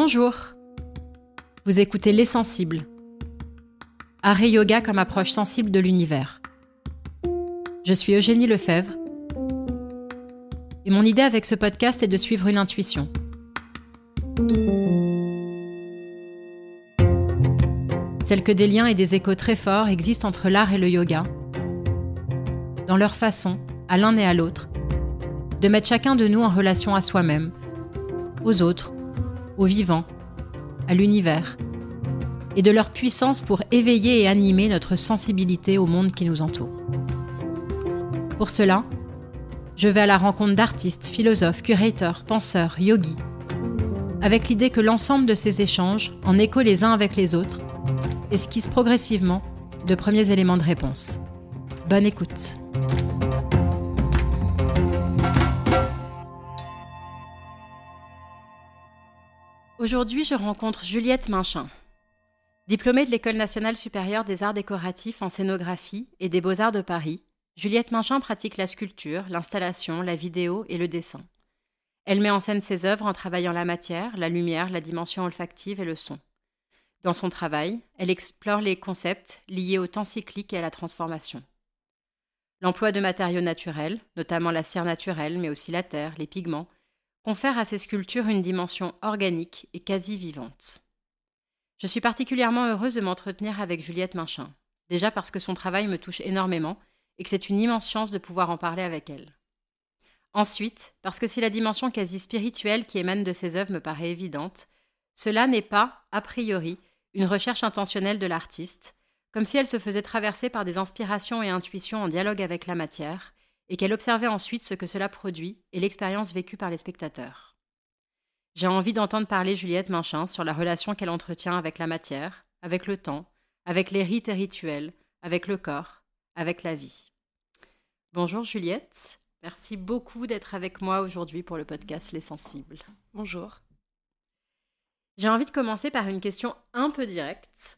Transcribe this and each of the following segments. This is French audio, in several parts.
Bonjour. Vous écoutez Les Sensibles. Art et yoga comme approche sensible de l'univers. Je suis Eugénie Lefebvre. Et mon idée avec ce podcast est de suivre une intuition. Celle que des liens et des échos très forts existent entre l'art et le yoga, dans leur façon, à l'un et à l'autre, de mettre chacun de nous en relation à soi-même, aux autres, aux vivants, à l'univers, et de leur puissance pour éveiller et animer notre sensibilité au monde qui nous entoure. Pour cela, je vais à la rencontre d'artistes, philosophes, curateurs, penseurs, yogis, avec l'idée que l'ensemble de ces échanges, en écho les uns avec les autres, esquisse progressivement de premiers éléments de réponse. Bonne écoute. Aujourd'hui, je rencontre Juliette Minchin. Diplômée de l'École nationale supérieure des arts décoratifs en scénographie et des beaux-arts de Paris, Juliette Minchin pratique la sculpture, l'installation, la vidéo et le dessin. Elle met en scène ses œuvres en travaillant la matière, la lumière, la dimension olfactive et le son. Dans son travail, elle explore les concepts liés au temps cyclique et à la transformation. L'emploi de matériaux naturels, notamment la cire naturelle, mais aussi la terre, les pigments, confère à ces sculptures une dimension organique et quasi vivante. Je suis particulièrement heureuse de m'entretenir avec Juliette Minchin, déjà parce que son travail me touche énormément et que c'est une immense chance de pouvoir en parler avec elle. Ensuite, parce que si la dimension quasi spirituelle qui émane de ses œuvres me paraît évidente, cela n'est pas, a priori, une recherche intentionnelle de l'artiste, comme si elle se faisait traverser par des inspirations et intuitions en dialogue avec la matière, et qu'elle observait ensuite ce que cela produit et l'expérience vécue par les spectateurs. J'ai envie d'entendre parler Juliette Minchin sur la relation qu'elle entretient avec la matière, avec le temps, avec les rites et rituels, avec le corps, avec la vie. Bonjour Juliette, merci beaucoup d'être avec moi aujourd'hui pour le podcast Les Sensibles. Bonjour. J'ai envie de commencer par une question un peu directe.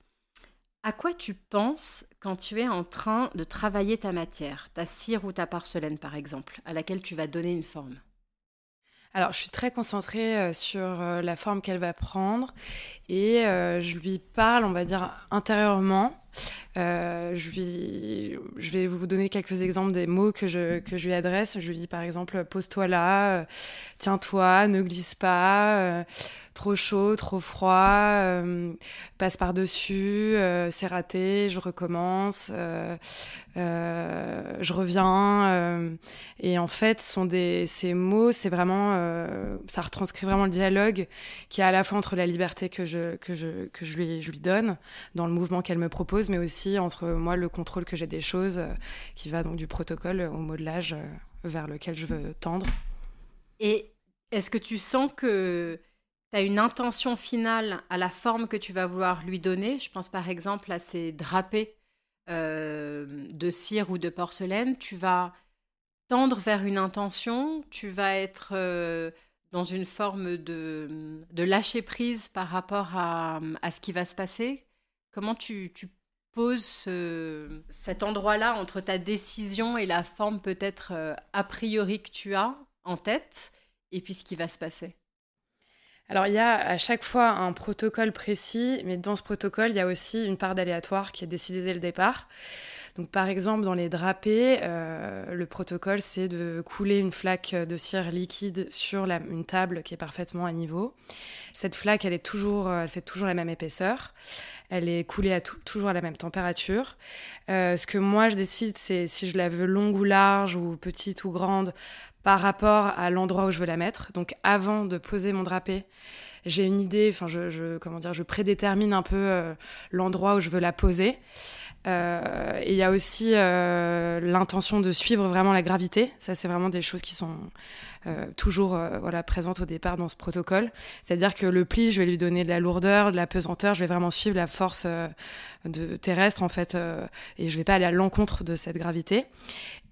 À quoi tu penses quand tu es en train de travailler ta matière, ta cire ou ta porcelaine par exemple, à laquelle tu vas donner une forme? Alors, je suis très concentrée euh, sur euh, la forme qu'elle va prendre et euh, je lui parle, on va dire, intérieurement. Je, lui, je vais vous donner quelques exemples des mots que je, que je lui adresse. Je lui dis par exemple, pose-toi là, tiens-toi, ne glisse pas trop chaud, trop froid, euh, passe par-dessus, euh, c'est raté, je recommence, euh, je reviens. et en fait, sont des, ces mots, c'est vraiment, ça retranscrit vraiment le dialogue qui est à la fois entre la liberté que je, que je, que je lui donne dans le mouvement qu'elle me propose, mais aussi entre moi le contrôle que j'ai des choses, qui va donc du protocole au modelage vers lequel je veux tendre. Et est-ce que tu sens que tu as une intention finale à la forme que tu vas vouloir lui donner? Je pense par exemple à ces drapés euh, de cire ou de porcelaine. Tu vas tendre vers une intention, tu vas être euh, dans une forme de, de, lâcher prise par rapport à, à, ce qui va se passer. Comment tu, tu poses cet endroit-là entre ta décision et la forme peut-être euh, a priori que tu as en tête et puis ce qui va se passer? Alors il y a à chaque fois un protocole précis, mais dans ce protocole, il y a aussi une part d'aléatoire qui est décidée dès le départ. Donc par exemple, dans les drapés, euh, le protocole, c'est de couler une flaque de cire liquide sur une table qui est parfaitement à niveau. Cette flaque, elle, est toujours, euh, elle fait toujours la même épaisseur. Elle est coulée à toujours à la même température. Euh, ce que moi, je décide, c'est si je la veux longue ou large, ou petite ou grande, par rapport à l'endroit où je veux la mettre. Donc avant de poser mon drapé, j'ai une idée, enfin je, comment dire, je prédétermine un peu l'endroit où je veux la poser. Euh, et il y a aussi euh, l'intention de suivre vraiment la gravité. Ça, c'est vraiment des choses qui sont toujours voilà, présentes au départ dans ce protocole. C'est-à-dire que le pli, je vais lui donner de la lourdeur, de la pesanteur. Je vais vraiment suivre la force de, terrestre, en fait, et je vais pas aller à l'encontre de cette gravité.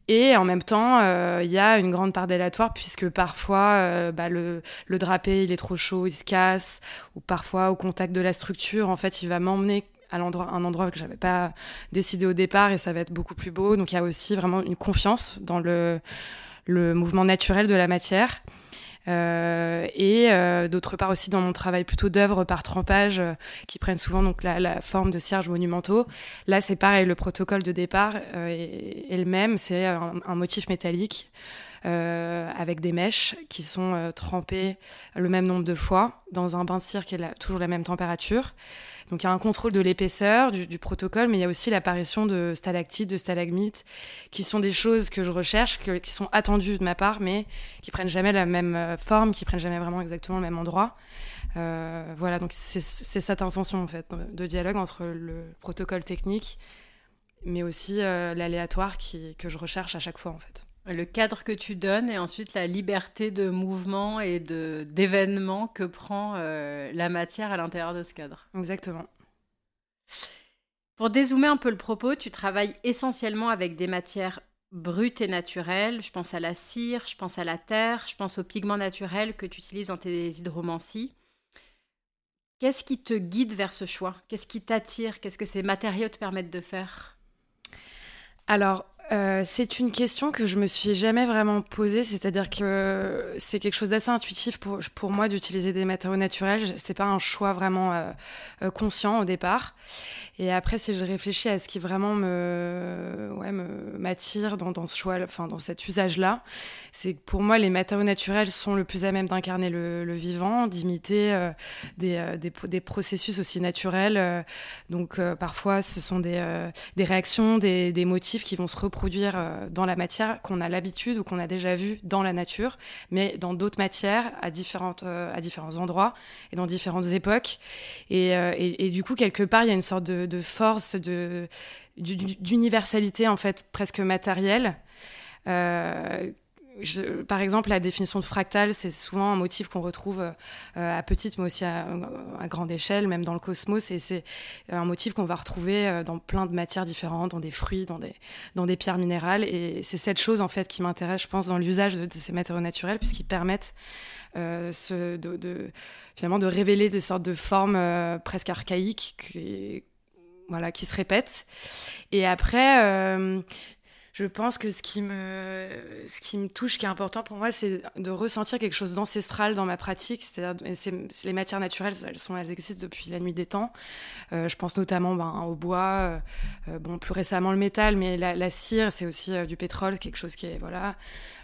Et en même temps, euh, il y a une grande part d'aléatoire puisque parfois euh, bah, le, le, drapé il est trop chaud, il se casse, ou parfois au contact de la structure, en fait, il va m'emmener à l'endroit, un endroit que j'avais pas décidé au départ et ça va être beaucoup plus beau. Donc il y a aussi vraiment une confiance dans le, mouvement naturel de la matière. et d'autre part aussi dans mon travail plutôt d'œuvres par trempage qui prennent souvent donc la, forme de cierges monumentaux. Là, c'est pareil, le protocole de départ est, le même, c'est un, motif métallique. avec des mèches qui sont trempées le même nombre de fois dans un bain cire qui est toujours la même température. Donc il y a un contrôle de l'épaisseur du, protocole, mais il y a aussi l'apparition de stalactites, de stalagmites, qui sont des choses que je recherche, qui sont attendues de ma part, mais qui prennent jamais la même euh, forme, qui prennent jamais vraiment exactement le même endroit. Euh, voilà, donc c'est cette intention en fait de dialogue entre le protocole technique, mais aussi euh, l'aléatoire que je recherche à chaque fois en fait. Le cadre que tu donnes et ensuite la liberté de mouvement et d'événement que prend euh, la matière à l'intérieur de ce cadre. Exactement. Pour dézoomer un peu le propos, tu travailles essentiellement avec des matières brutes et naturelles. Je pense à la cire, je pense à la terre, je pense aux pigments naturels que tu utilises dans tes hydromancies. Qu'est-ce qui te guide vers ce choix? Qu'est-ce qui t'attire? Qu'est-ce que ces matériaux te permettent de faire? Alors, euh, c'est une question que je me suis jamais vraiment posée, c'est-à-dire que c'est quelque chose d'assez intuitif pour, pour moi d'utiliser des matériaux naturels. C'est pas un choix vraiment euh, euh, conscient au départ. Et après, si je réfléchis à ce qui vraiment me, ouais, m'attire dans, dans ce choix, enfin dans cet usage-là, c'est que pour moi, les matériaux naturels sont le plus à même d'incarner le, vivant, d'imiter des, des, des, processus aussi naturels. donc parfois, ce sont des, des réactions, des, des motifs qui vont se reproduire produire euh, dans la matière qu'on a l'habitude ou qu'on a déjà vu dans la nature, mais dans d'autres matières, à, différentes, euh, à différents endroits et dans différentes époques. Et, euh, et, du coup, quelque part, il y a une sorte de, de force, d'universalité en fait presque matérielle par exemple, la définition de fractal, c'est souvent un motif qu'on retrouve euh, à petite, mais aussi à, grande échelle, même dans le cosmos. C'est un motif qu'on va retrouver euh, dans plein de matières différentes, dans des fruits, dans des, pierres minérales. Et c'est cette chose, en fait, qui m'intéresse, je pense, dans l'usage de, ces matériaux naturels, puisqu'ils permettent euh, de, finalement de révéler des sortes de formes presque archaïques qui se répètent. Et après, je pense que ce qui me, ce qui me touche, qui est important pour moi, c'est de ressentir quelque chose d'ancestral dans ma pratique. C'est-à-dire, les matières naturelles, elles, sont, elles existent depuis la nuit des temps. Euh, je pense notamment ben, au bois, euh, euh, bon, plus récemment le métal, mais la, cire, c'est aussi du pétrole, quelque chose qui voilà,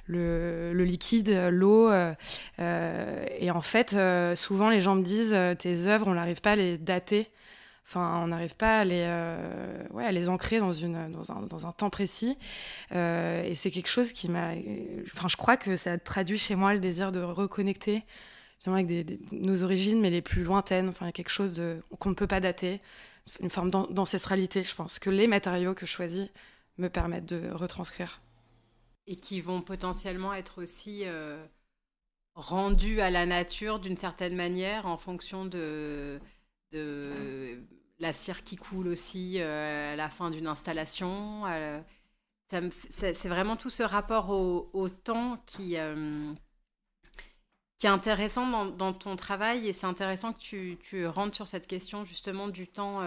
le liquide, l'eau. et en fait, souvent, les gens me disent, tes œuvres, on n'arrive pas à les dater. Enfin, on n'arrive pas à les, euh, ouais, les ancrer dans, une, dans, un, dans un temps précis. Euh, et c'est quelque chose qui m'a. Enfin, je crois que ça traduit chez moi le désir de reconnecter avec des, nos origines, mais les plus lointaines. Enfin, quelque chose qu'on ne peut pas dater. Une forme d'ancestralité, je pense, que les matériaux que je choisis me permettent de retranscrire. Et qui vont potentiellement être aussi. Euh, rendus à la nature d'une certaine manière en fonction de, la cire qui coule aussi euh, à la fin d'une installation. Euh, c'est vraiment tout ce rapport au, temps qui, euh, qui est intéressant dans, ton travail et c'est intéressant que tu, tu, rentres sur cette question justement du temps,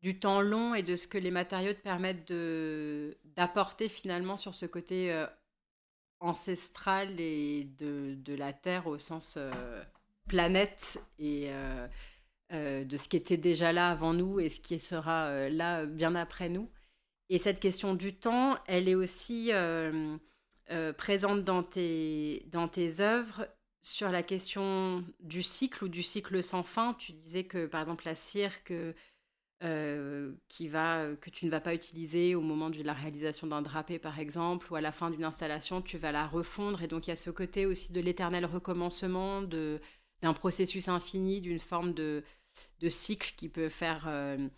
du temps long et de ce que les matériaux te permettent d'apporter finalement sur ce côté ancestral et de, de, la Terre au sens planète et euh, de ce qui était déjà là avant nous et ce qui sera euh, là bien après nous. Et cette question du temps, elle est aussi euh, présente dans tes, dans tes œuvres sur la question du cycle ou du cycle sans fin. Tu disais que, par exemple, la cire que, qui va, que tu ne vas pas utiliser au moment de la réalisation d'un drapé, par exemple, ou à la fin d'une installation, tu vas la refondre. Et donc, il y a ce côté aussi de l'éternel recommencement, d'un processus infini, d'une forme de, de cycle qui peut faire euh,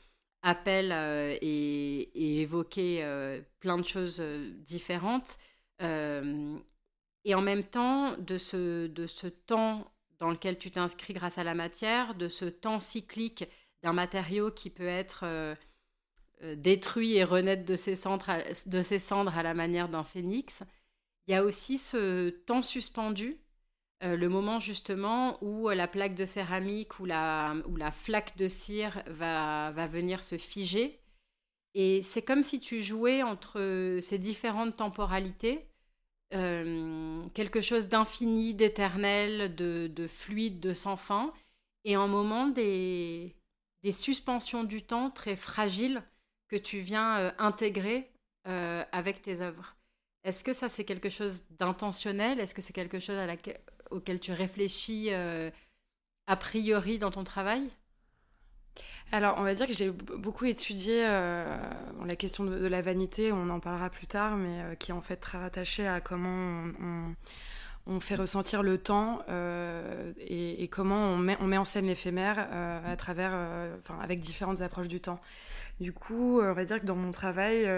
appel euh, et, évoquer euh, plein de choses différentes. et en même temps, de ce, de ce temps dans lequel tu t'inscris grâce à la matière, de ce temps cyclique d'un matériau qui peut être détruit et renaître de ses, cendres de ses cendres à la manière d'un phénix, il y a aussi ce temps suspendu euh, le moment justement où euh, la plaque de céramique ou la, ou la flaque de cire va, va venir se figer. Et c'est comme si tu jouais entre ces différentes temporalités quelque chose d'infini, d'éternel, de, de, fluide, de sans fin, et en moment des, des suspensions du temps très fragiles que tu viens intégrer avec tes œuvres. Est-ce que ça, c'est quelque chose d'intentionnel? Est-ce que c'est quelque chose à auquel tu réfléchis a priori dans ton travail? Alors, on va dire que j'ai beaucoup étudié euh, la question de, la vanité, on en parlera plus tard, mais euh, qui est en fait très rattachée à comment on, fait ressentir le temps euh, et, comment on met, on met en scène l'éphémère à travers, avec différentes approches du temps. Du coup, on va dire que dans mon travail,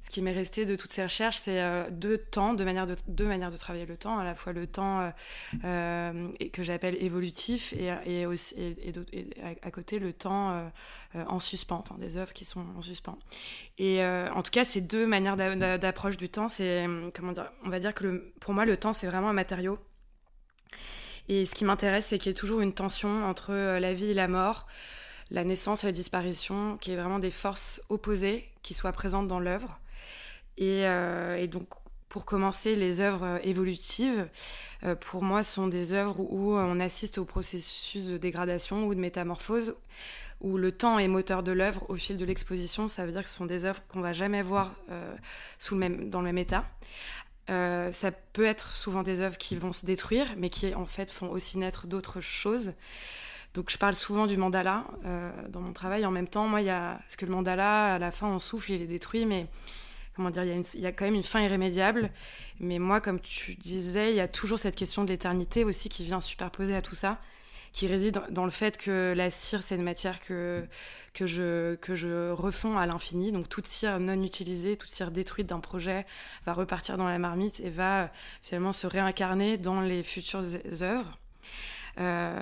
ce qui m'est resté de toutes ces recherches, c'est euh, deux temps, deux manières de, travailler le temps, à la fois le temps euh, euh, que j'appelle évolutif et, à côté le temps en suspens, enfin des œuvres qui sont en suspens. Et en tout cas, ces deux manières d'approche du temps, c'est comment dire, on va dire que pour moi, le temps, c'est vraiment un matériau. Et ce qui m'intéresse, c'est qu'il y ait toujours une tension entre la vie et la mort, la naissance et la disparition, qui est vraiment des forces opposées qui soient présentes dans l'œuvre. Euh, et, donc, pour commencer, les œuvres évolutives, euh, pour moi, sont des œuvres où on assiste au processus de dégradation ou de métamorphose, où le temps est moteur de l'œuvre au fil de l'exposition. Ça veut dire que ce sont des œuvres qu'on va jamais voir euh, sous même, dans le même état. ça peut être souvent des œuvres qui vont se détruire, mais qui en fait font aussi naître d'autres choses. Donc je parle souvent du mandala dans mon travail. En même temps, moi, il y a parce que le mandala, à la fin, on souffle, il est détruit, mais comment dire, il y, a quand même une fin irrémédiable. Mais moi, comme tu disais, il y a toujours cette question de l'éternité aussi qui vient superposer à tout ça, qui réside dans, le fait que la cire, c'est une matière que, que, je, que je refonds à l'infini. Donc toute cire non utilisée, toute cire détruite d'un projet va repartir dans la marmite et va finalement se réincarner dans les futures œuvres. Euh,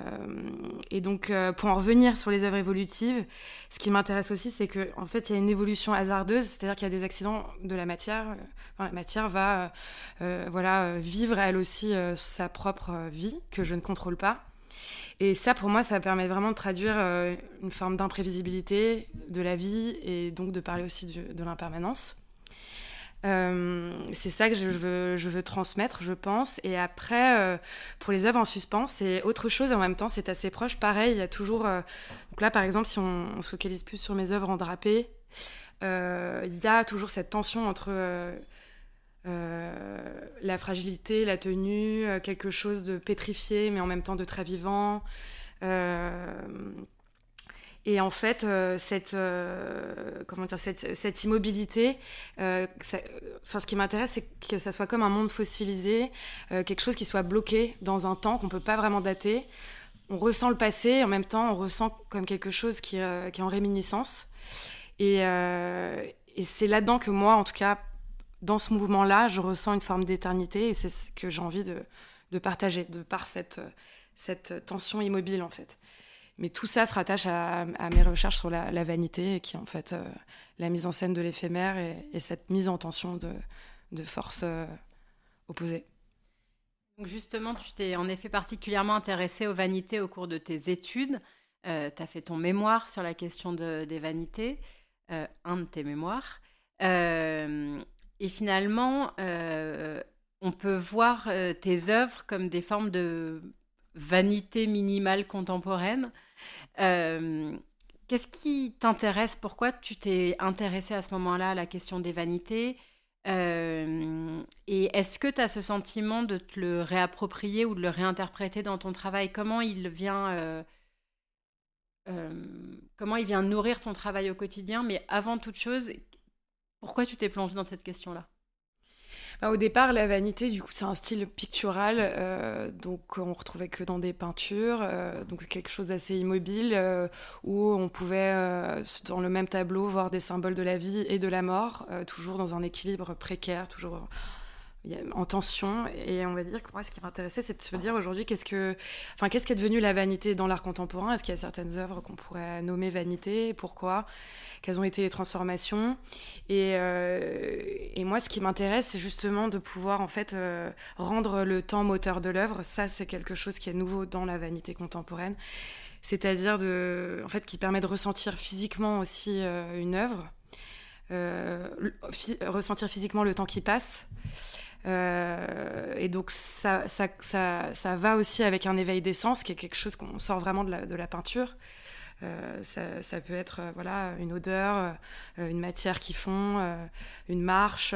et donc, euh, pour en revenir sur les œuvres évolutives, ce qui m'intéresse aussi, c'est qu'en en fait, il y a une évolution hasardeuse, c'est-à-dire qu'il y a des accidents de la matière. la matière va euh, voilà, vivre elle aussi sa propre vie, que je ne contrôle pas. Et ça, pour moi, ça permet vraiment de traduire une forme d'imprévisibilité de la vie et donc de parler aussi de l'impermanence. Euh, c'est ça que je veux, je veux, transmettre, je pense. Et après, euh, pour les œuvres en suspens, c'est autre chose et en même temps, c'est assez proche. Pareil, il y a toujours. Euh, donc là, par exemple, si on, se focalise plus sur mes œuvres en drapé, il y a toujours cette tension entre la fragilité, la tenue, quelque chose de pétrifié, mais en même temps de très vivant. Et en fait, euh, cette, euh, comment dire, cette, immobilité, euh, ce qui m'intéresse, c'est que ça soit comme un monde fossilisé, quelque chose qui soit bloqué dans un temps qu'on ne peut pas vraiment dater. On ressent le passé, en même temps, on ressent comme quelque chose qui, est en réminiscence. Et, et c'est là-dedans que moi, en tout cas, dans ce mouvement-là, je ressens une forme d'éternité et c'est ce que j'ai envie de, de, partager, de par cette, cette tension immobile, en fait. Mais tout ça se rattache à, mes recherches sur la, vanité, qui est en fait euh, la mise en scène de l'éphémère et, cette mise en tension de, forces euh, opposées. Donc justement, tu t'es en effet particulièrement intéressée aux vanités au cours de tes études. Euh, tu as fait ton mémoire sur la question des vanités, un de tes mémoires. et finalement, on peut voir tes œuvres comme des formes de vanité minimale contemporaine. Euh, qu'est-ce qui t'intéresse? Pourquoi tu t'es intéressé à ce moment-là à la question des vanités? Euh, Et est-ce que tu as ce sentiment de te le réapproprier ou de le réinterpréter dans ton travail? Comment il vient... Euh, comment il vient nourrir ton travail au quotidien? Mais avant toute chose, pourquoi tu t'es plongé dans cette question-là? Bah, au départ, la vanité, du coup, c'est un style pictural, euh, donc on retrouvait que dans des peintures, euh, quelque chose d'assez immobile, euh, où on pouvait, dans le même tableau, voir des symboles de la vie et de la mort, toujours dans un équilibre précaire, toujours en tension. Et on va dire que moi, ce qui m'intéressait, c'est de se dire aujourd'hui, qu'est-ce que, enfin, qu'est-ce qui est devenu la vanité dans l'art contemporain? Est-ce qu'il y a certaines œuvres qu'on pourrait nommer vanité? Pourquoi? Quelles ont été les transformations? Et, euh, moi, ce qui m'intéresse, c'est justement de pouvoir en fait euh, rendre le temps moteur de l'œuvre. Ça, c'est quelque chose qui est nouveau dans la vanité contemporaine. C'est-à-dire de, en fait, qui permet de ressentir physiquement aussi euh, une œuvre, ressentir physiquement le temps qui passe, et donc ça ça, ça, ça, va aussi avec un éveil d'essence, qui est quelque chose qu'on sort vraiment de la, peinture. Ça, ça, peut être voilà une odeur, une matière qui fond, une marche.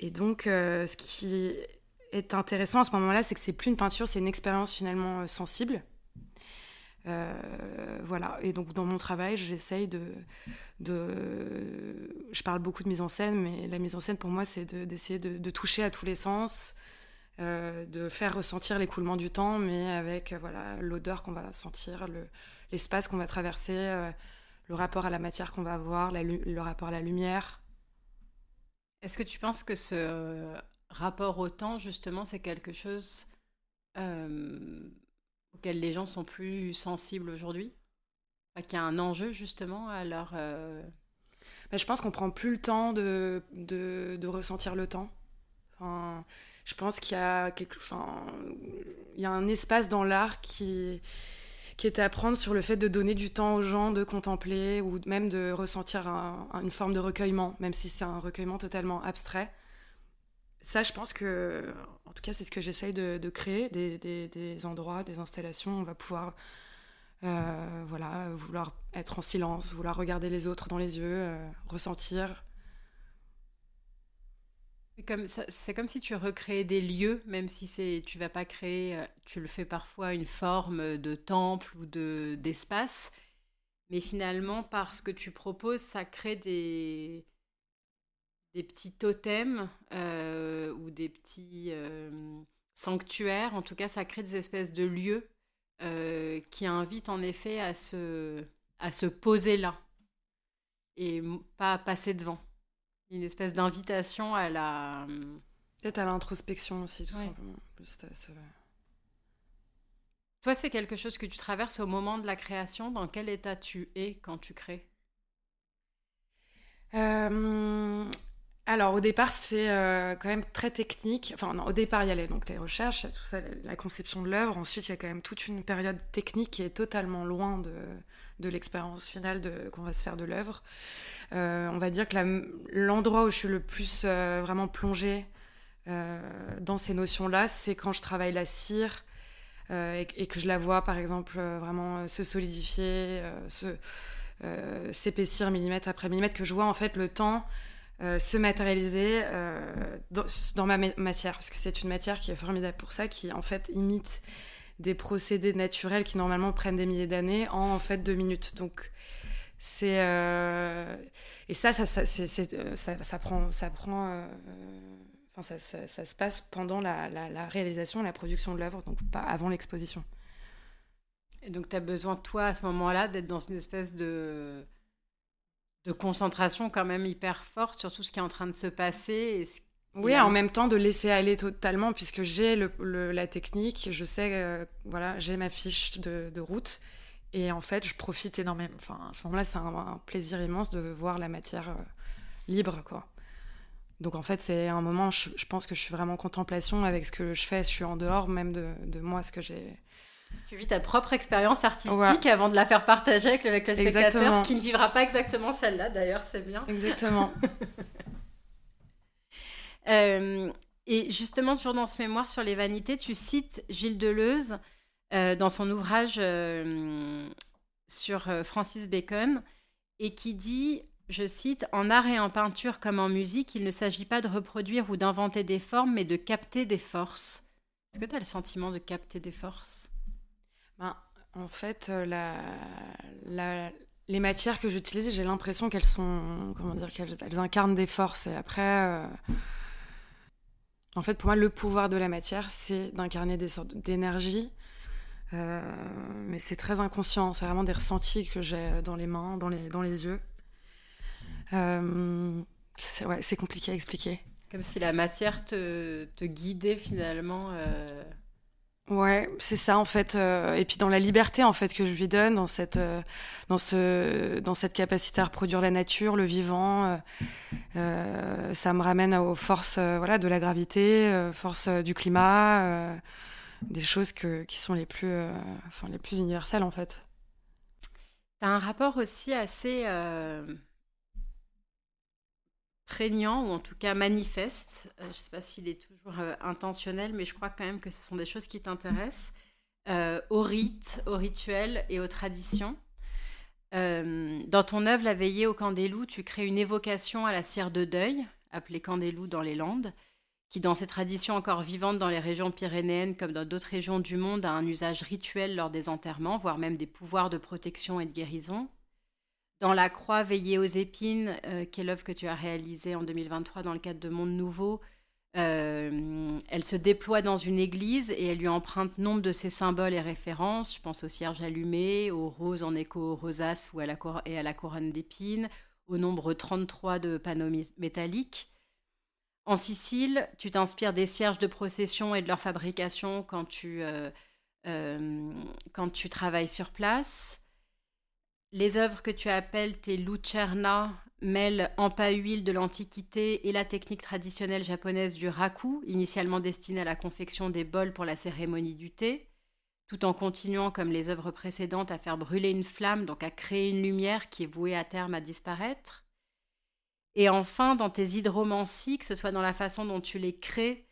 et donc, ce qui est intéressant à ce moment-là, c'est que c'est plus une peinture, c'est une expérience finalement sensible. Euh, voilà. Et donc, dans mon travail, j'essaye de, de, Je parle beaucoup de mise en scène, mais la mise en scène, pour moi, c'est d'essayer de, toucher à tous les sens, euh, de faire ressentir l'écoulement du temps, mais avec euh, voilà l'odeur qu'on va sentir, l'espace qu'on va traverser, le rapport à la matière qu'on va avoir, le rapport à la lumière. Est-ce que tu penses que ce rapport au temps, justement, c'est quelque chose auxquels les gens sont plus sensibles aujourd'hui? Qu'il y a un enjeu justement à leur... Euh, je pense qu'on prend plus le temps de, de, ressentir le temps. Enfin, je pense qu'il y a quelque, enfin, il y a un espace dans l'art qui qui est à prendre sur le fait de donner du temps aux gens, de contempler ou même de ressentir une forme de recueillement, même si c'est un recueillement totalement abstrait ça, je pense que, en tout cas, c'est ce que j'essaye de, créer, des, endroits, des installations. On va pouvoir, euh, voilà, vouloir être en silence, vouloir regarder les autres dans les yeux, euh, ressentir. C'est comme si tu recréais des lieux, même si c'est tu vas pas créer, euh, tu le fais parfois une forme de temple ou de d'espace, mais finalement par ce que tu proposes, ça crée des des petits totems euh, ou des petits euh, sanctuaires. En tout cas, ça crée des espèces de lieux euh, qui invitent en effet à se, à se poser là et pas à passer devant. Une espèce d'invitation à la... Peut-être à l'introspection aussi, tout simplement. Toi, c'est quelque chose que tu traverses au moment de la création? Dans quel état tu es quand tu crées? Alors au départ c'est euh, quand même très technique. Enfin au départ il y a les, donc les recherches, tout ça, la conception de l'œuvre. Ensuite il y a quand même toute une période technique qui est totalement loin de, de l'expérience finale qu'on va se faire de l'œuvre. Euh, on va dire que l'endroit où je suis le plus euh, vraiment plongée dans ces notions-là, c'est quand je travaille la cire et, et, que je la vois par exemple vraiment se solidifier, s'épaissir millimètre après millimètre, que je vois en fait le temps euh, se matérialiser euh, dans, ma matière, parce que c'est une matière qui est formidable pour ça, qui en fait imite des procédés naturels qui normalement prennent des milliers d'années en en fait deux minutes. Donc c'est euh, et ça ça ça, ça, ça prend ça prend enfin ça, ça, se passe pendant la, la, la réalisation, la production de l'œuvre, donc pas avant l'exposition. Et donc tu as besoin toi à ce moment-là d'être dans une espèce de de concentration quand même hyper forte sur tout ce qui est en train de se passer. oui, en même temps de laisser aller totalement, puisque j'ai le, la technique, je sais, euh, voilà, j'ai ma fiche de, route. Et en fait, je profite énormément. Enfin, à ce moment-là, c'est un, plaisir immense de voir la matière euh, libre, quoi. Donc en fait, c'est un moment, je, pense que je suis vraiment en contemplation avec ce que je fais. Je suis en dehors même de, de moi, ce que j'ai tu vis ta propre expérience artistique avant de la faire partager avec, le spectateur qui ne vivra pas exactement celle-là d'ailleurs, c'est bien. Exactement. Euh, et justement, toujours dans ce mémoire sur les vanités, tu cites Gilles Deleuze euh, dans son ouvrage euh, sur Francis Bacon et qui dit, je cite, En art et en peinture comme en musique, il ne s'agit pas de reproduire ou d'inventer des formes, mais de capter des forces. Est-ce que tu as le sentiment de capter des forces? Ben, en fait, euh, les matières que j'utilise, j'ai l'impression qu'elles sont, comment dire, qu'elles incarnent des forces. Et après, euh, en fait, pour moi, le pouvoir de la matière, c'est d'incarner des sortes d'énergie. Euh, mais c'est très inconscient, c'est vraiment des ressentis que j'ai dans les mains, dans les, dans les yeux. c'est ouais, compliqué à expliquer. Comme si la matière te guidait finalement. Ouais, c'est ça en fait. Euh, et puis dans la liberté en fait que je lui donne, dans cette, euh, dans ce, dans cette capacité à reproduire la nature, le vivant, euh, ça me ramène aux forces, voilà, de la gravité, forces du climat, des choses que, qui sont les plus, enfin les plus universelles en fait. T'as un rapport aussi assez prégnant ou en tout cas manifeste. je ne sais pas s'il est toujours intentionnel, mais je crois quand même que ce sont des choses qui t'intéressent. aux rites, aux rituels et aux traditions. dans ton œuvre La veillée au loups, tu crées une évocation à la cire de deuil, appelée loups dans les Landes, qui, dans ses traditions encore vivantes dans les régions pyrénéennes comme dans d'autres régions du monde, a un usage rituel lors des enterrements, voire même des pouvoirs de protection et de guérison. Dans La Croix veillée aux épines, euh, qui est l'œuvre que tu as réalisée en 2023 dans le cadre de Monde Nouveau, euh, elle se déploie dans une église et elle lui emprunte nombre de ses symboles et références. Je pense au cierge allumé, aux roses en écho aux rosaces ou à la et à la couronne d'épines, au nombre 33 de panneaux métalliques. En Sicile, tu t'inspires des cierges de procession et de leur fabrication quand tu, euh, euh, quand tu travailles sur place. Les œuvres que tu appelles tes lucerna mêlent en pas huile de l'Antiquité et la technique traditionnelle japonaise du raku, initialement destinée à la confection des bols pour la cérémonie du thé, tout en continuant, comme les œuvres précédentes, à faire brûler une flamme, donc à créer une lumière qui est vouée à terme à disparaître. Et enfin, dans tes hydromancies, que ce soit dans la façon dont tu les crées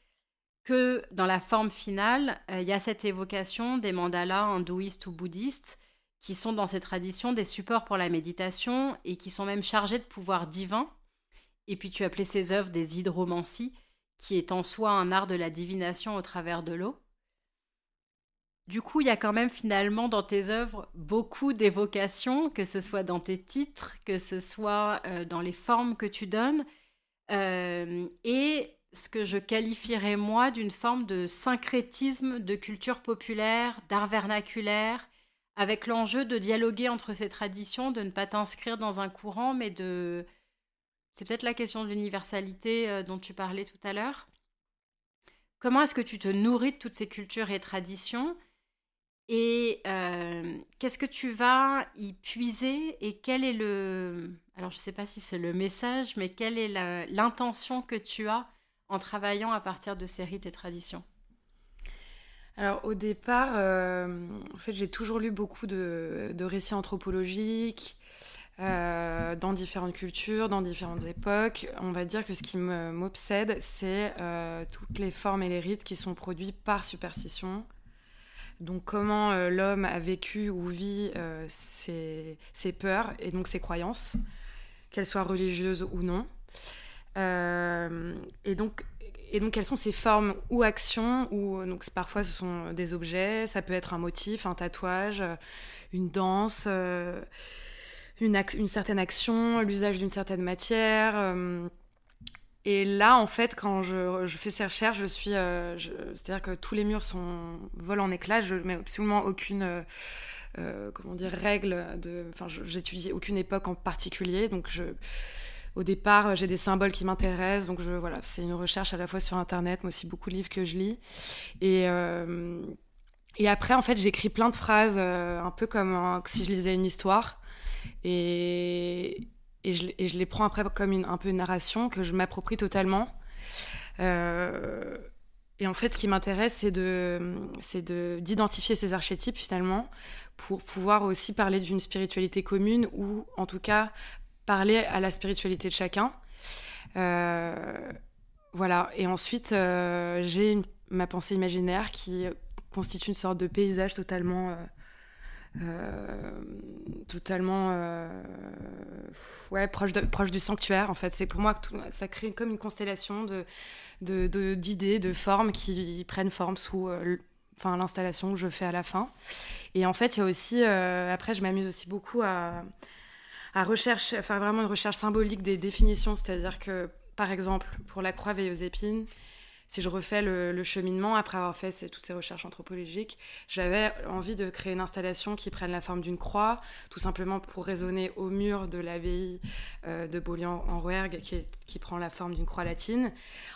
que dans la forme finale, euh, il y a cette évocation des mandalas hindouistes ou bouddhistes qui sont dans ces traditions des supports pour la méditation et qui sont même chargés de pouvoir divin. Et puis tu appelais ces œuvres des hydromancies, qui est en soi un art de la divination au travers de l'eau. Du coup, il y a quand même finalement dans tes œuvres beaucoup d'évocations, que ce soit dans tes titres, que ce soit euh, dans les formes que tu donnes, euh, et ce que je qualifierais moi d'une forme de syncrétisme de culture populaire, d'art vernaculaire, avec l'enjeu de dialoguer entre ces traditions, de ne pas t'inscrire dans un courant, mais de... C'est peut-être la question de l'universalité euh, dont tu parlais tout à l'heure. Comment est-ce que tu te nourris de toutes ces cultures et traditions? Et euh, qu'est-ce que tu vas y puiser? Et quel est le... Alors je ne sais pas si c'est le message, mais quelle est l'intention que tu as en travaillant à partir de ces rites et traditions? Alors au départ, euh, en fait, j'ai toujours lu beaucoup de, récits anthropologiques euh, dans différentes cultures, dans différentes époques. On va dire que ce qui m'obsède, c'est toutes les formes et les rites qui sont produits par superstition, donc comment euh, l'homme a vécu ou vit euh, ses, peurs et donc ses croyances, qu'elles soient religieuses ou non. Euh, et donc et donc, quelles sont ces formes ou actions ou donc parfois ce sont des objets, ça peut être un motif, un tatouage, une danse, une, une, certaine action, l'usage d'une certaine matière. Et là, en fait, quand je, fais ces recherches, je suis. Euh, c'est-à-dire que tous les murs sont, volent en éclats. Je mets absolument aucune. Euh, euh, comment dire, règle de. Enfin, j'étudie aucune époque en particulier. Donc, je. Au départ, j'ai des symboles qui m'intéressent, donc je, voilà, c'est une recherche à la fois sur Internet, mais aussi beaucoup de livres que je lis. Et, et après, en fait, j'écris plein de phrases, un peu comme si je lisais une histoire. Et, et je, les prends après comme une, un peu une narration que je m'approprie totalement. Euh, et en fait, ce qui m'intéresse, c'est de, c'est de, d'identifier ces archétypes finalement pour pouvoir aussi parler d'une spiritualité commune ou en tout cas parler à la spiritualité de chacun. Euh, voilà. Et ensuite, euh, j'ai ma pensée imaginaire qui constitue une sorte de paysage totalement euh, totalement ouais, proche, du sanctuaire en fait. C'est pour moi que ça crée comme une constellation de, d'idées, de, formes qui prennent forme sous enfin, l'installation que je fais à la fin. Et en fait, il y a aussi, après, je m'amuse aussi beaucoup à, à rechercher, enfin vraiment une recherche symbolique des définitions, c'est-à-dire que par exemple, pour la croix veilleuse épine, si je refais le, cheminement, après avoir fait toutes ces recherches anthropologiques, j'avais envie de créer une installation qui prenne la forme d'une croix, tout simplement pour résonner au mur de l'abbaye euh, de Beaulieu en Rouergue, qui, qui, prend la forme d'une croix latine.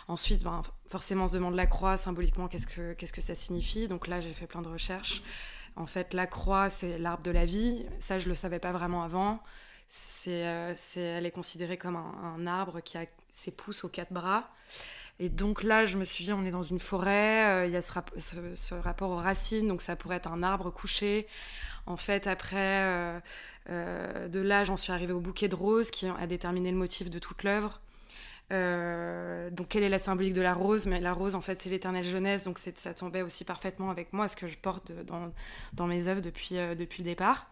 Ensuite, ben, forcément, on se demande la croix, symboliquement, qu'est-ce que, qu'est-ce que ça signifie Donc là, j'ai fait plein de recherches. En fait, la croix, c'est l'arbre de la vie. Ça, je ne le savais pas vraiment avant. C'est, euh, elle est considérée comme un, arbre qui a ses pousses aux quatre bras. Et donc là, je me suis dit, on est dans une forêt, euh, il y a ce, rapport aux racines, donc ça pourrait être un arbre couché. En fait, après, euh, de là, j'en suis arrivée au bouquet de roses qui a déterminé le motif de toute l'œuvre. donc, quelle est la symbolique de la rose? Mais la rose, en fait, c'est l'éternelle jeunesse, donc ça tombait aussi parfaitement avec moi, ce que je porte dans, mes œuvres depuis le départ.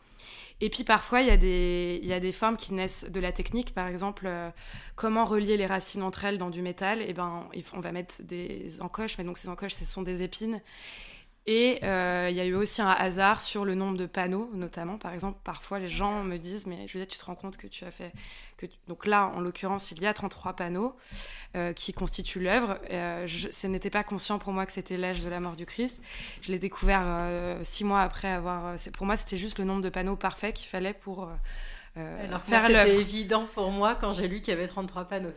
Et puis parfois, il y, a des, y a des formes qui naissent de la technique. Par exemple, euh, comment relier les racines entre elles dans du métal Et eh ben, on va mettre des encoches, mais donc ces encoches, ce sont des épines. Et euh, il y a eu aussi un hasard sur le nombre de panneaux, notamment. Par exemple, parfois les gens me disent Mais dire, tu te rends compte que tu as fait. Que Donc là, en l'occurrence, il y a 33 panneaux euh, qui constituent l'œuvre. Euh, ce n'était pas conscient pour moi que c'était l'âge de la mort du Christ. Je l'ai découvert six mois après avoir. Pour moi, c'était juste le nombre de panneaux parfait qu'il fallait pour euh, Alors c'était évident pour moi quand j'ai lu qu'il y avait 33 panneaux.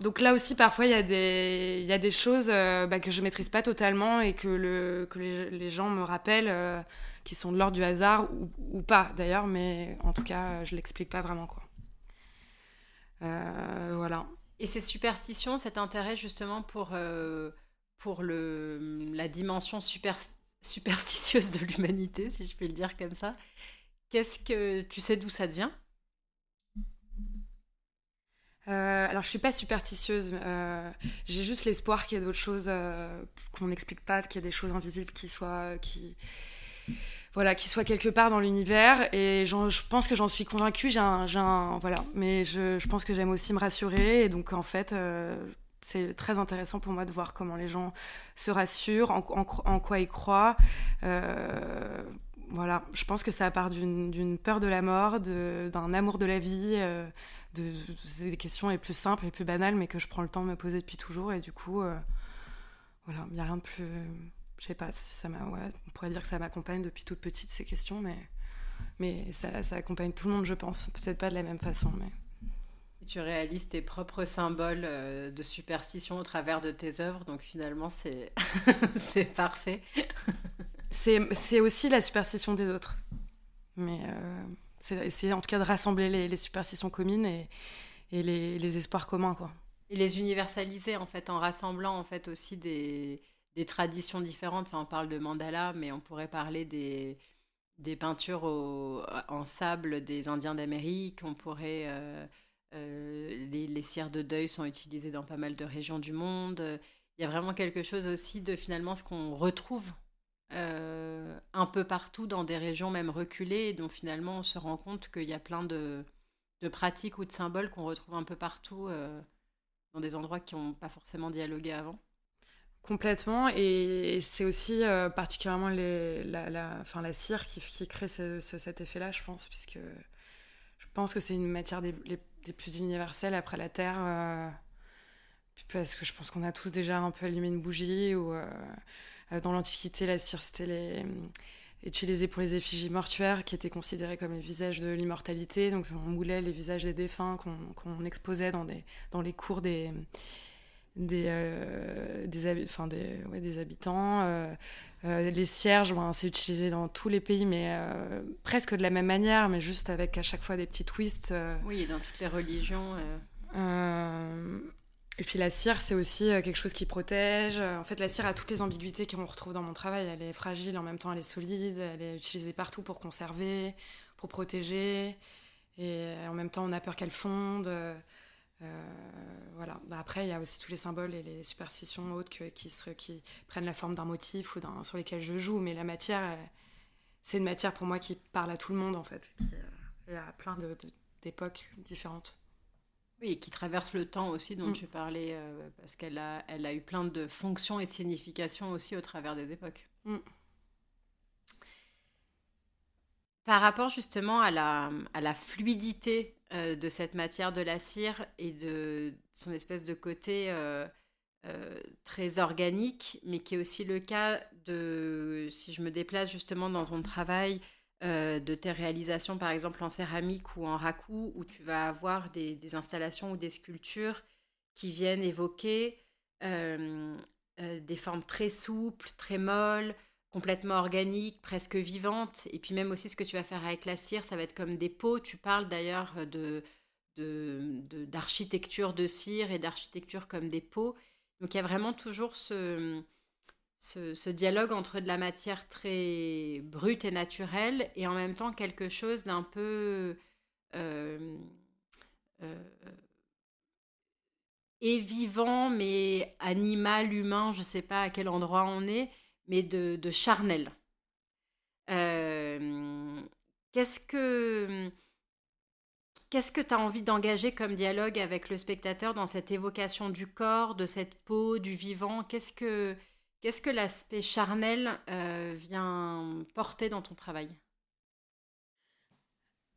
Donc là aussi, parfois, il y a des, il y a des choses euh, bah, que je maîtrise pas totalement et que, le, que les, gens me rappellent euh, qui sont de l'ordre du hasard ou, pas d'ailleurs, mais en tout cas, je l'explique pas vraiment. quoi. Voilà. Et ces superstitions, cet intérêt justement pour, pour le, la dimension super, superstitieuse de l'humanité, si je peux le dire comme ça, Qu'est-ce que tu sais d'où ça devient? Euh, alors, je suis pas superstitieuse. Euh, j'ai juste l'espoir qu'il y ait d'autres choses euh, qu'on n'explique pas, qu'il y ait des choses invisibles qui soient, qui, voilà, qui soient quelque part dans l'univers. Et je pense que j'en suis convaincue. J'ai un, voilà. Mais je, pense que j'aime aussi me rassurer. Et donc, en fait, c'est très intéressant pour moi de voir comment les gens se rassurent, en, quoi ils croient. Voilà, je pense que ça part d'une peur de la mort, d'un amour de la vie. Euh, de, c'est des questions les plus simples, les plus banales, mais que je prends le temps de me poser depuis toujours. Et du coup, euh, voilà, il n'y a rien de plus. Je sais pas si ça m'a. Ouais, on pourrait dire que ça m'accompagne depuis toute petite, ces questions, mais, mais ça, ça accompagne tout le monde, je pense. Peut-être pas de la même façon, mais. Tu réalises tes propres symboles euh, de superstition au travers de tes œuvres, donc finalement, c'est, c'est parfait. c'est aussi la superstition des autres. Mais euh, c'est essayer en tout cas de rassembler les, superstitions communes et, et les, les, espoirs communs. Quoi. Et les universaliser en fait, en rassemblant en fait aussi des, des traditions différentes. Enfin, on parle de mandala, mais on pourrait parler des, peintures en sable des Indiens d'Amérique. On pourrait. Euh, euh, les, les de deuil sont utilisées dans pas mal de régions du monde. Il y a vraiment quelque chose aussi de finalement ce qu'on retrouve euh, un peu partout dans des régions même reculées, dont finalement on se rend compte qu'il y a plein de, pratiques ou de symboles qu'on retrouve un peu partout dans des endroits qui n'ont pas forcément dialogué avant. Complètement, et c'est aussi euh, particulièrement la, cire qui, crée cet effet-là, je pense, puisque je pense que c'est une matière des, plus universelles après la terre, parce que je pense qu'on a tous déjà un peu allumé une bougie ou euh, dans l'Antiquité, la cire, c'était les euh, utilisé pour les effigies mortuaires qui étaient considérées comme les visages de l'immortalité. Donc on moulait les visages des défunts qu'on exposait dans les cours des, des, euh, des, enfin des, ouais, des habitants. les cierges, c'est utilisé dans tous les pays, mais presque de la même manière, mais juste avec à chaque fois des petits twists. Oui, dans toutes les religions. Et puis la cire, c'est aussi euh, quelque chose qui protège. Euh, en fait, la cire a toutes les ambiguïtés qu'on retrouve dans mon travail. Elle est fragile, en même temps elle est solide, elle est utilisée partout pour conserver, pour protéger. Et en même temps, on a peur qu'elle fonde. Euh, voilà. Bah, après, il y a aussi tous les symboles et les superstitions autres qui, qui prennent la forme d'un motif ou sur lesquels je joue. Mais la matière, c'est une matière pour moi qui parle à tout le monde, en fait. Qui, à plein d'époques différentes. Oui, et qui traverse le temps aussi, dont mm. tu parlais, euh, parce qu'elle a, elle a eu plein de fonctions et de significations aussi au travers des époques. Mm. Par rapport justement à la, à la fluidité euh, de cette matière de la cire et de son espèce de côté euh, très organique, mais qui est aussi le cas de, si je me déplace justement dans ton travail, euh, de tes réalisations, par exemple en céramique ou en raku, où tu vas avoir des, installations ou des sculptures qui viennent évoquer euh, euh, des formes très souples, très molles, complètement organiques, presque vivantes. Et puis même aussi ce que tu vas faire avec la cire, ça va être comme des pots. Tu parles d'ailleurs de, d'architecture de, de cire et d'architecture comme des pots. Donc il y a vraiment toujours ce, ce, dialogue entre de la matière très brute et naturelle et en même temps quelque chose d'un peu euh, euh, et vivant, mais animal, humain, je ne sais pas à quel endroit on est, mais de, charnel. Qu'est-ce que Qu'est-ce que tu as envie d'engager comme dialogue avec le spectateur dans cette évocation du corps, de cette peau, du vivant? Qu'est-ce que, qu'est-ce que l'aspect charnel euh, vient porter dans ton travail?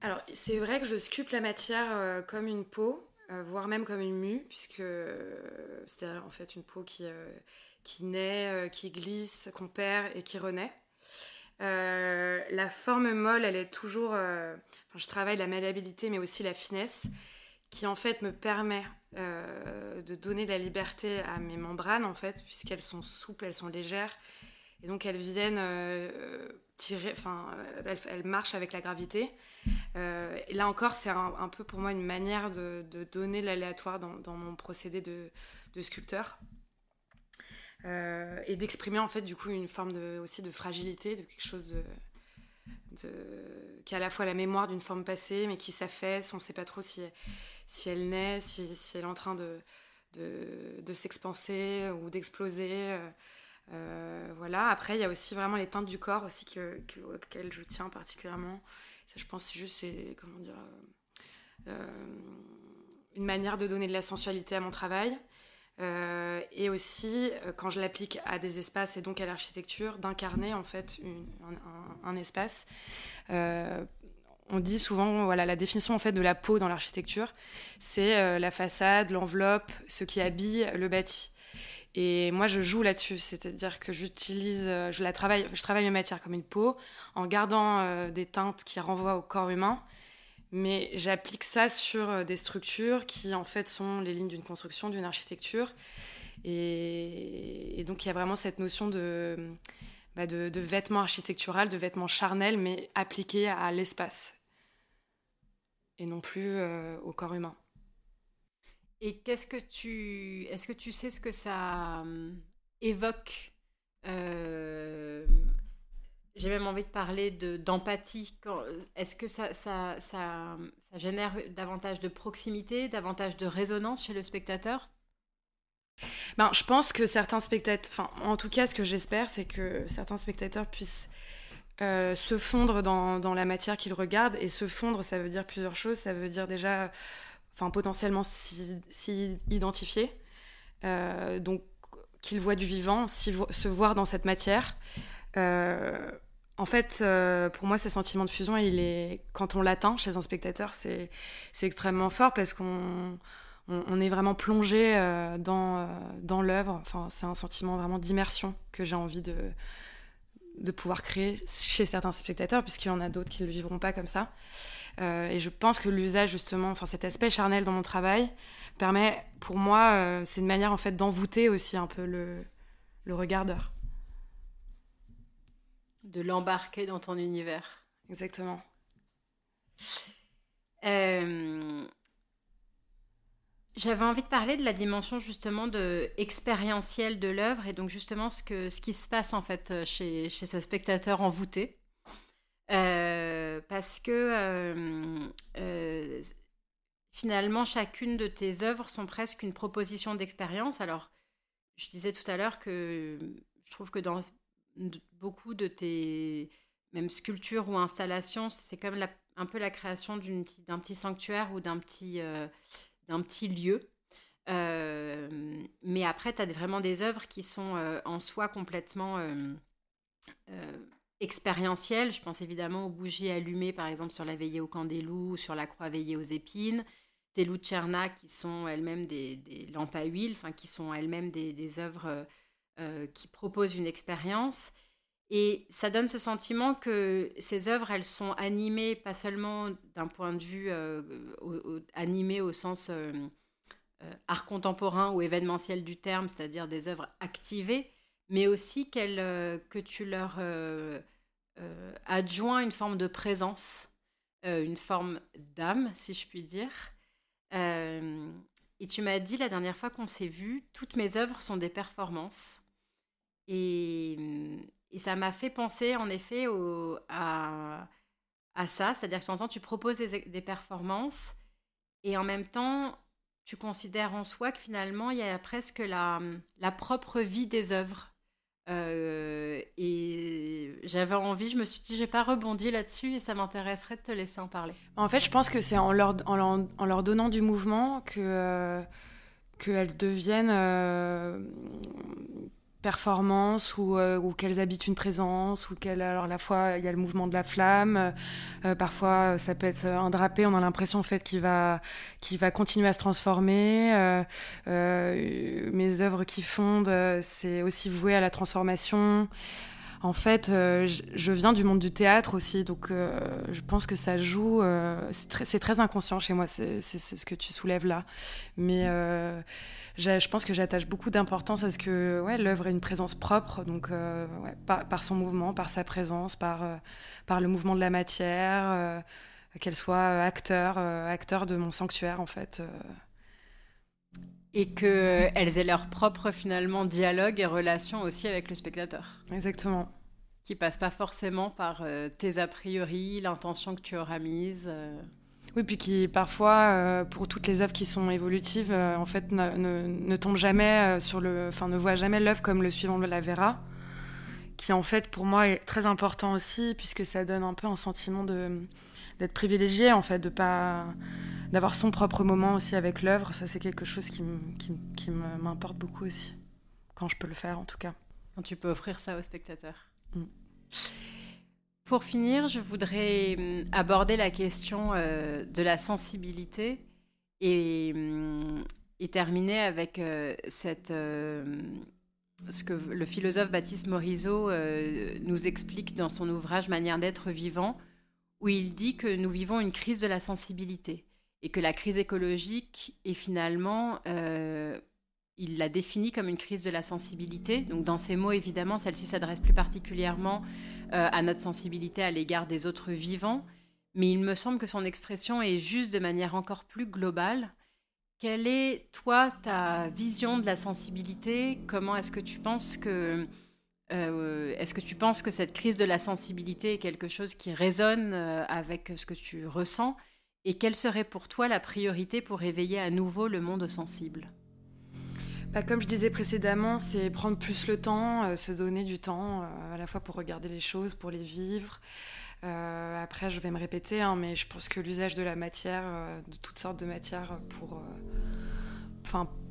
Alors, c'est vrai que je sculpte la matière euh, comme une peau, euh, voire même comme une mue, puisque c'est en fait une peau qui, qui naît, qui glisse, qu'on perd et qui renaît. Euh, la forme molle, elle est toujours. Euh, je travaille la malléabilité, mais aussi la finesse, qui en fait me permet euh, de donner de la liberté à mes membranes, en fait, puisqu'elles sont souples, elles sont légères, et donc elles viennent tirer. Enfin, elles, marchent avec la gravité. et là encore, c'est un, peu pour moi une manière de, donner l'aléatoire dans, mon procédé de sculpteur. Euh, et d'exprimer en fait du coup une forme de, aussi de fragilité, de quelque chose qui a à la fois la mémoire d'une forme passée, mais qui s'affaisse. On ne sait pas trop si, si elle naît, si, elle est en train de, de, de s'expanser ou d'exploser. Euh, voilà. Après, il y a aussi vraiment les teintes du corps aussi que, que, auxquelles je tiens particulièrement. Je pense, c'est juste, comment dire, euh, une manière de donner de la sensualité à mon travail. Euh, et aussi, euh, quand je l'applique à des espaces et donc à l'architecture, d'incarner en fait un, espace. Euh, on dit souvent, voilà, la définition en fait de la peau dans l'architecture, c'est la façade, l'enveloppe, ce qui habille le bâti. Et moi, je joue là-dessus, c'est-à-dire que j'utilise, je la travaille, je travaille mes matières comme une peau, en gardant des teintes qui renvoient au corps humain, mais j'applique ça sur euh, des structures qui, en fait, sont les lignes d'une construction, d'une architecture. Et, donc, il y a vraiment cette notion de, bah de, de architectural, de vêtements charnels, mais appliqués à l'espace. Et non plus euh, au corps humain. Et qu'est-ce que tu. Est-ce que tu sais ce que ça euh, évoque j'ai même envie de parler d'empathie. Est-ce que ça, génère davantage de proximité, davantage de résonance chez le spectateur? Ben, Je pense que certains spectateurs, enfin, en tout cas, ce que j'espère, c'est que certains spectateurs puissent euh, se fondre dans, la matière qu'ils regardent. Et se fondre, ça veut dire plusieurs choses. Ça veut dire déjà, enfin, potentiellement s'y identifier. Euh, donc, qu'ils voient du vivant, se voir dans cette matière. Euh, en fait, euh, pour moi, ce sentiment de fusion, il est quand on l'atteint chez un spectateur, c'est extrêmement fort parce qu'on on, est vraiment plongé euh, dans, euh, dans l'œuvre. Enfin, c'est un sentiment vraiment d'immersion que j'ai envie de, pouvoir créer chez certains spectateurs, puisqu'il y en a d'autres qui ne le vivront pas comme ça. et je pense que l'usage, justement, enfin, cet aspect charnel dans mon travail permet, pour moi, c'est une manière en fait d'envoûter aussi un peu le regardeur de l'embarquer dans ton univers. Exactement. Euh, j'avais envie de parler de la dimension justement de expérientielle de l'œuvre et donc justement ce, que, ce qui se passe en fait chez, chez ce spectateur envoûté. Euh, parce que euh, finalement chacune de tes œuvres sont presque une proposition d'expérience. Alors je disais tout à l'heure que je trouve que dans beaucoup de tes même sculptures ou installations, c'est comme un peu la création d'un petit sanctuaire ou d'un petit, euh, petit lieu. Euh, mais après, tu as vraiment des œuvres qui sont euh, en soi complètement expérientielles. Je pense évidemment aux bougies allumées, par exemple, sur la veillée au loups, sur la croix veillée aux épines. Tes Lucerna, qui sont elles-mêmes des, lampes à huile, qui sont elles-mêmes des, des œuvres euh, qui propose une expérience. Et ça donne ce sentiment que ces œuvres, elles sont animées pas seulement d'un point de vue euh, animé au, sens euh, art contemporain ou événementiel du terme, c'est-à-dire des œuvres activées, mais aussi que tu leur adjoins une forme de présence, une forme d'âme, si je puis dire. et tu m'as dit la dernière fois qu'on s'est vu, toutes mes œuvres sont des performances. Mmh, et, ça m'a fait penser en effet à, ça, c'est-à-dire que entends, tu proposes des, performances et en même temps, tu considères en soi que finalement, il y a presque la, propre vie des œuvres. Euh, et j'avais envie, je me suis dit, j'ai pas rebondi là-dessus et ça m'intéresserait de te laisser en parler. En fait, je pense que c'est en leur, donnant du mouvement que euh, qu'elles deviennent euh, performance ou, euh, ou qu'elles habitent une présence ou qu'elles alors à la fois il y a le mouvement de la flamme euh, parfois ça peut être un drapé on a l'impression en fait qu'il va continuer à se transformer euh, euh mes œuvres qui fondent c'est aussi voué à la transformation en fait, euh, je viens du monde du théâtre aussi, donc euh, je pense que ça joue. Euh, c'est très, inconscient chez moi, c'est ce que tu soulèves là. Mais je pense que j'attache beaucoup d'importance à ce que l'œuvre ait une présence propre, donc par, son mouvement, par sa présence, par, par le mouvement de la matière, qu'elle soit acteur, acteur de mon sanctuaire en fait et qu'elles aient leur propre finalement dialogue et relation aussi avec le spectateur. Exactement. Qui passe pas forcément par euh, tes a priori, l'intention que tu auras mise. Euh. Oui, puis qui parfois, euh, pour toutes les œuvres qui sont évolutives, en fait, ne, ne, ne tombe jamais sur le, enfin, ne voit jamais l'œuvre comme le suivant de la verra, qui en fait pour moi est très important aussi, puisque ça donne un peu un sentiment de d'être privilégié, en fait, de pas d'avoir son propre moment aussi avec l'œuvre, ça c'est quelque chose qui, qui, m'importe beaucoup aussi, quand je peux le faire en tout cas. Quand tu peux offrir ça aux spectateurs. Mm. Pour finir, je voudrais mm, aborder la question euh, de la sensibilité et, mm, et terminer avec euh, cette, euh, ce que le philosophe Baptiste Morisot nous explique dans son ouvrage Manière d'être vivant, où il dit que nous vivons une crise de la sensibilité et que la crise écologique est finalement, euh, il l'a définie comme une crise de la sensibilité. Donc dans ces mots, évidemment, celle-ci s'adresse plus particulièrement euh, à notre sensibilité à l'égard des autres vivants, mais il me semble que son expression est juste de manière encore plus globale. Quelle est, toi, ta vision de la sensibilité? Comment est-ce que tu penses que... Euh, est-ce que tu penses que cette crise de la sensibilité est quelque chose qui résonne avec ce que tu ressens? Et quelle serait pour toi la priorité pour éveiller à nouveau le monde sensible? Bah, comme je disais précédemment, c'est prendre plus le temps, euh, se donner du temps, euh, à la fois pour regarder les choses, pour les vivre. Euh, après, je vais me répéter, hein, mais je pense que l'usage de la matière, de toutes sortes de matières, pour,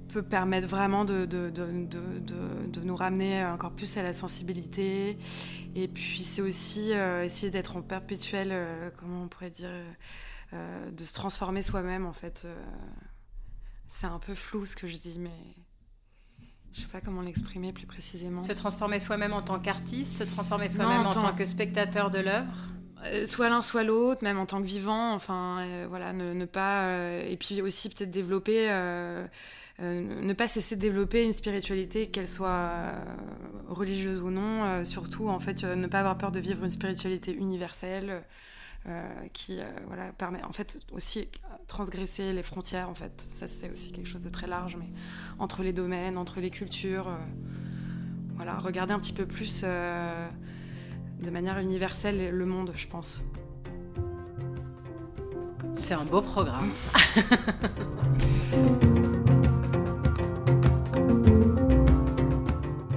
peut permettre vraiment de, de, de, de, nous ramener encore plus à la sensibilité. Et puis, c'est aussi essayer d'être en perpétuel, comment on pourrait dire euh, de se transformer soi-même en fait. Euh, c'est un peu flou ce que je dis, mais je sais pas comment l'exprimer plus précisément. Se transformer soi-même en tant qu'artiste, se transformer soi-même en, tant... que spectateur de l'œuvre euh, soit l'un soit l'autre même en tant que vivant enfin voilà ne, pas et puis aussi peut-être développer ne pas cesser de développer une spiritualité qu'elle soit religieuse ou non surtout en fait ne pas avoir peur de vivre une spiritualité universelle euh, qui euh, voilà, permet en fait aussi transgresser les frontières. En fait, ça c'est aussi quelque chose de très large, mais entre les domaines, entre les cultures, euh, voilà, regarder un petit peu plus de manière universelle le monde, je pense. C'est un beau programme.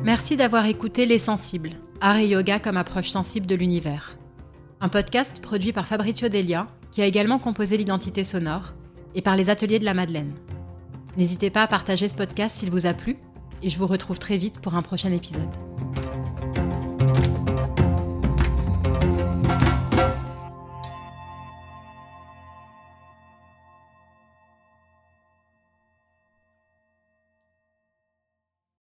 Merci d'avoir écouté Les Sensibles, art et yoga comme approche sensible de l'univers un podcast produit par Fabrizio Delia, qui a également composé l'identité sonore, et par les Ateliers de la Madeleine. N'hésitez pas à partager ce podcast s'il vous a plu, et je vous retrouve très vite pour un prochain épisode.